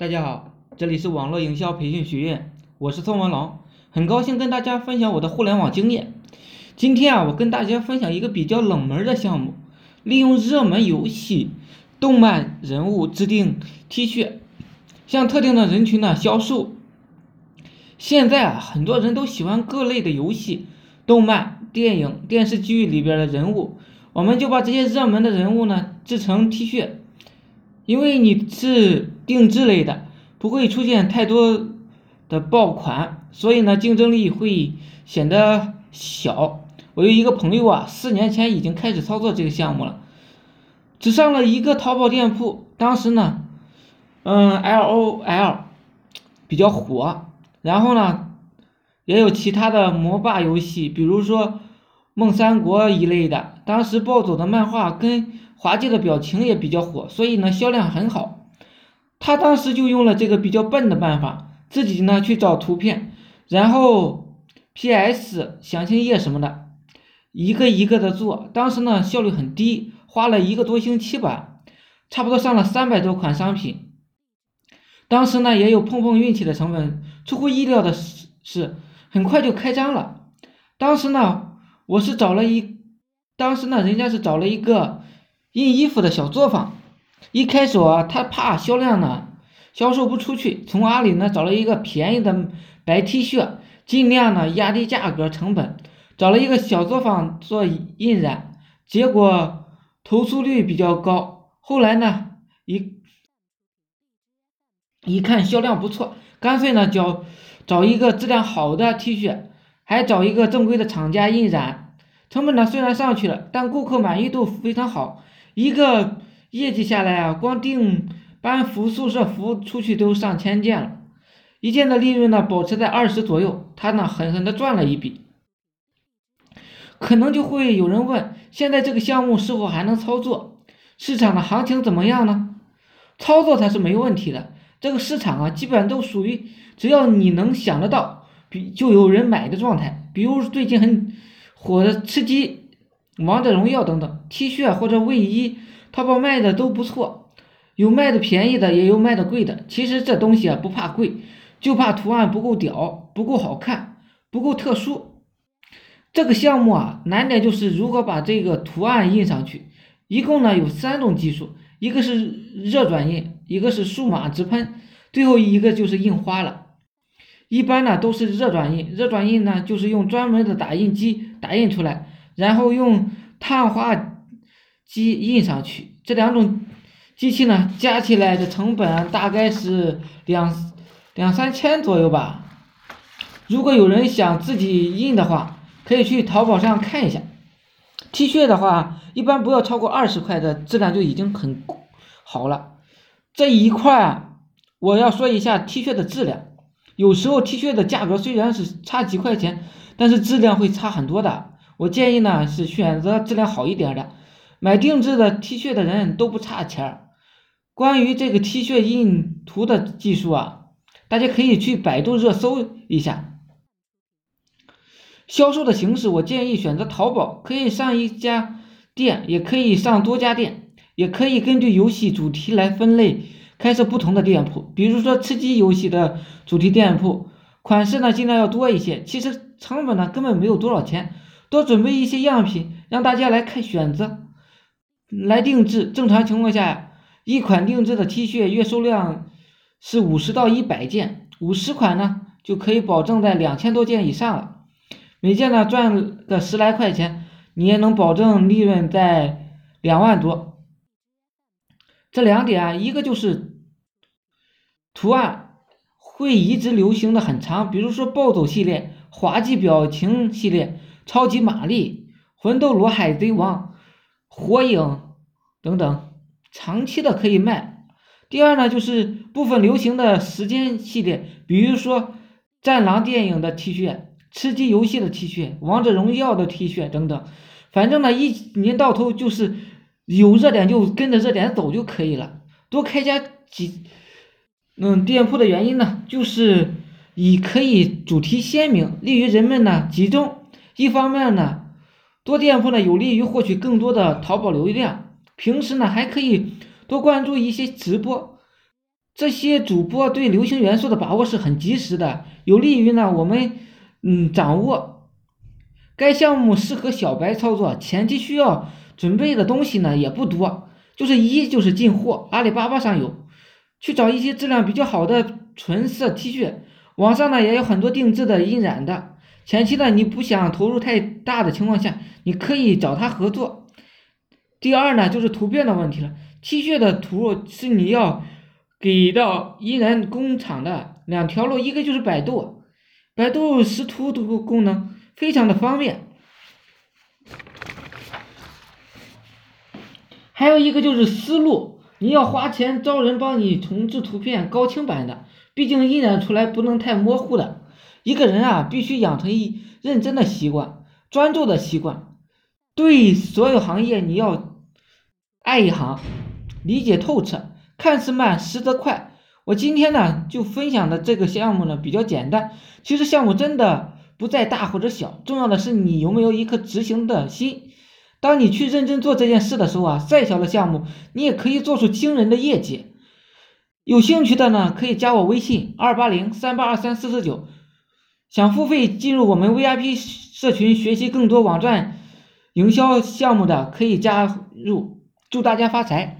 大家好，这里是网络营销培训学院，我是宋文龙，很高兴跟大家分享我的互联网经验。今天啊，我跟大家分享一个比较冷门的项目，利用热门游戏、动漫人物制定 T 恤，向特定的人群呢销售。现在啊，很多人都喜欢各类的游戏、动漫、电影、电视剧里边的人物，我们就把这些热门的人物呢制成 T 恤。因为你是定制类的，不会出现太多的爆款，所以呢竞争力会显得小。我有一个朋友啊，四年前已经开始操作这个项目了，只上了一个淘宝店铺，当时呢，嗯，L O L 比较火，然后呢，也有其他的魔霸游戏，比如说梦三国一类的，当时暴走的漫画跟。滑稽的表情也比较火，所以呢销量很好。他当时就用了这个比较笨的办法，自己呢去找图片，然后 PS 详情页什么的，一个一个的做。当时呢效率很低，花了一个多星期吧，差不多上了三百多款商品。当时呢也有碰碰运气的成分，出乎意料的是是很快就开张了。当时呢我是找了一，当时呢人家是找了一个。印衣服的小作坊，一开始啊，他怕销量呢销售不出去，从阿里呢找了一个便宜的白 T 恤，尽量呢压低价格成本，找了一个小作坊做印染，结果投诉率比较高。后来呢一一看销量不错，干脆呢找找一个质量好的 T 恤，还找一个正规的厂家印染，成本呢虽然上去了，但顾客满意度非常好。一个业绩下来啊，光订班服、宿舍服出去都上千件了，一件的利润呢保持在二十左右，他呢狠狠的赚了一笔。可能就会有人问，现在这个项目是否还能操作？市场的行情怎么样呢？操作它是没问题的，这个市场啊，基本都属于只要你能想得到，比就有人买的状态。比如最近很火的吃鸡。王者荣耀等等 T 恤或者卫衣，淘宝卖的都不错，有卖的便宜的，也有卖的贵的。其实这东西啊不怕贵，就怕图案不够屌，不够好看，不够特殊。这个项目啊难点就是如何把这个图案印上去。一共呢有三种技术，一个是热转印，一个是数码直喷，最后一个就是印花了。一般呢都是热转印，热转印呢就是用专门的打印机打印出来。然后用碳化机印上去，这两种机器呢，加起来的成本大概是两两三千左右吧。如果有人想自己印的话，可以去淘宝上看一下。T 恤的话，一般不要超过二十块的质量就已经很好了。这一块我要说一下 T 恤的质量，有时候 T 恤的价格虽然是差几块钱，但是质量会差很多的。我建议呢是选择质量好一点的，买定制的 T 恤的人都不差钱儿。关于这个 T 恤印图的技术啊，大家可以去百度热搜一下。销售的形式，我建议选择淘宝，可以上一家店，也可以上多家店，也可以根据游戏主题来分类开设不同的店铺。比如说吃鸡游戏的主题店铺，款式呢尽量要多一些，其实成本呢根本没有多少钱。多准备一些样品，让大家来看选择，来定制。正常情况下，一款定制的 T 恤月收量是五十到一百件，五十款呢就可以保证在两千多件以上了。每件呢赚个十来块钱，你也能保证利润在两万多。这两点啊，一个就是图案会一直流行的很长，比如说暴走系列、滑稽表情系列。超级玛丽、魂斗罗、海贼王、火影等等，长期的可以卖。第二呢，就是部分流行的时间系列，比如说战狼电影的 T 恤、吃鸡游戏的 T 恤、王者荣耀的 T 恤等等。反正呢，一年到头就是有热点就跟着热点走就可以了。多开家几嗯店铺的原因呢，就是以可以主题鲜明，利于人们呢集中。一方面呢，多店铺呢有利于获取更多的淘宝流量。平时呢还可以多关注一些直播，这些主播对流行元素的把握是很及时的，有利于呢我们嗯掌握。该项目适合小白操作，前期需要准备的东西呢也不多，就是一就是进货，阿里巴巴上有，去找一些质量比较好的纯色 T 恤，网上呢也有很多定制的印染的。前期呢你不想投入太大的情况下，你可以找他合作。第二呢就是图片的问题了，T 恤的图是你要给到依然工厂的两条路，一个就是百度，百度识图的功能非常的方便，还有一个就是思路，你要花钱招人帮你重制图片高清版的，毕竟印染出来不能太模糊的。一个人啊必须养成一认真的习惯，专注的习惯，对所有行业你要。爱一行，理解透彻，看似慢，实则快。我今天呢就分享的这个项目呢比较简单，其实项目真的不在大或者小，重要的是你有没有一颗执行的心。当你去认真做这件事的时候啊，再小的项目你也可以做出惊人的业绩。有兴趣的呢可以加我微信二八零三八二三四四九，想付费进入我们 VIP 社群学习更多网站营销项目的可以加入。祝大家发财！